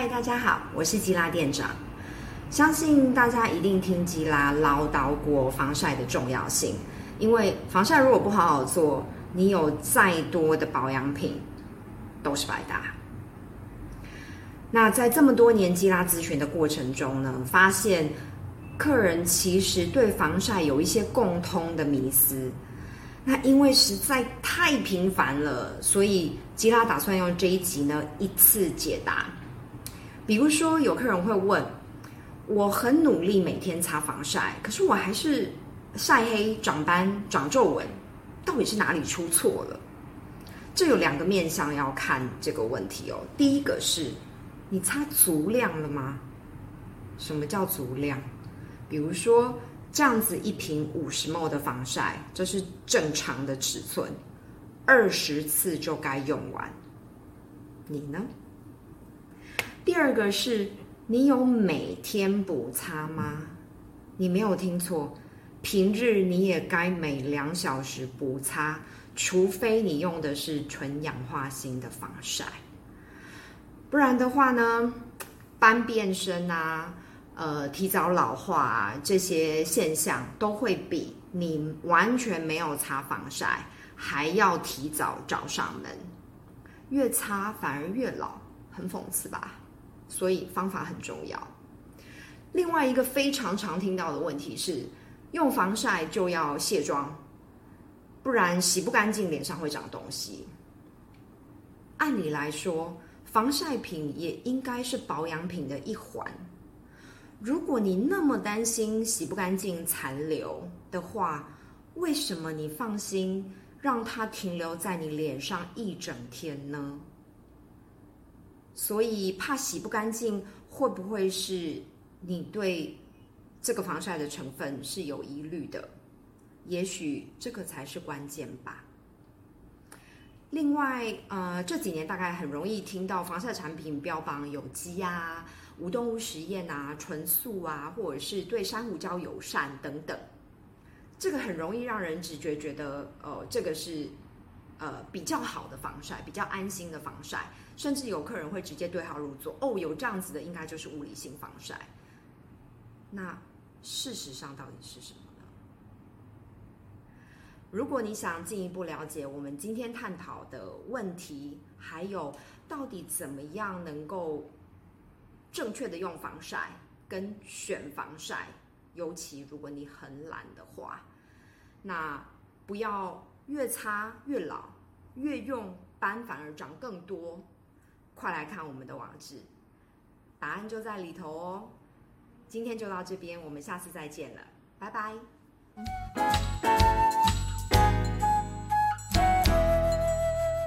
嗨，大家好，我是吉拉店长。相信大家一定听吉拉唠叨过防晒的重要性，因为防晒如果不好好做，你有再多的保养品都是白搭。那在这么多年吉拉咨询的过程中呢，发现客人其实对防晒有一些共通的迷思。那因为实在太频繁了，所以吉拉打算用这一集呢一次解答。比如说，有客人会问：我很努力每天擦防晒，可是我还是晒黑、长斑、长皱纹，到底是哪里出错了？这有两个面向要看这个问题哦。第一个是，你擦足量了吗？什么叫足量？比如说，这样子一瓶五十 ml 的防晒，这是正常的尺寸，二十次就该用完。你呢？第二个是，你有每天补擦吗？你没有听错，平日你也该每两小时补擦，除非你用的是纯氧化锌的防晒，不然的话呢，斑变深啊，呃，提早老化啊，这些现象都会比你完全没有擦防晒还要提早找上门，越擦反而越老，很讽刺吧？所以方法很重要。另外一个非常常听到的问题是，用防晒就要卸妆，不然洗不干净，脸上会长东西。按理来说，防晒品也应该是保养品的一环。如果你那么担心洗不干净残留的话，为什么你放心让它停留在你脸上一整天呢？所以怕洗不干净，会不会是你对这个防晒的成分是有疑虑的？也许这个才是关键吧。另外，呃，这几年大概很容易听到防晒产品标榜有机啊、无动物实验啊、纯素啊，或者是对珊瑚礁友善等等，这个很容易让人直觉觉得，呃，这个是。呃，比较好的防晒，比较安心的防晒，甚至有客人会直接对号入座。哦，有这样子的，应该就是物理性防晒。那事实上到底是什么呢？如果你想进一步了解我们今天探讨的问题，还有到底怎么样能够正确的用防晒跟选防晒，尤其如果你很懒的话，那不要。越擦越老，越用斑反而长更多。快来看我们的网址，答案就在里头哦。今天就到这边，我们下次再见了，拜拜。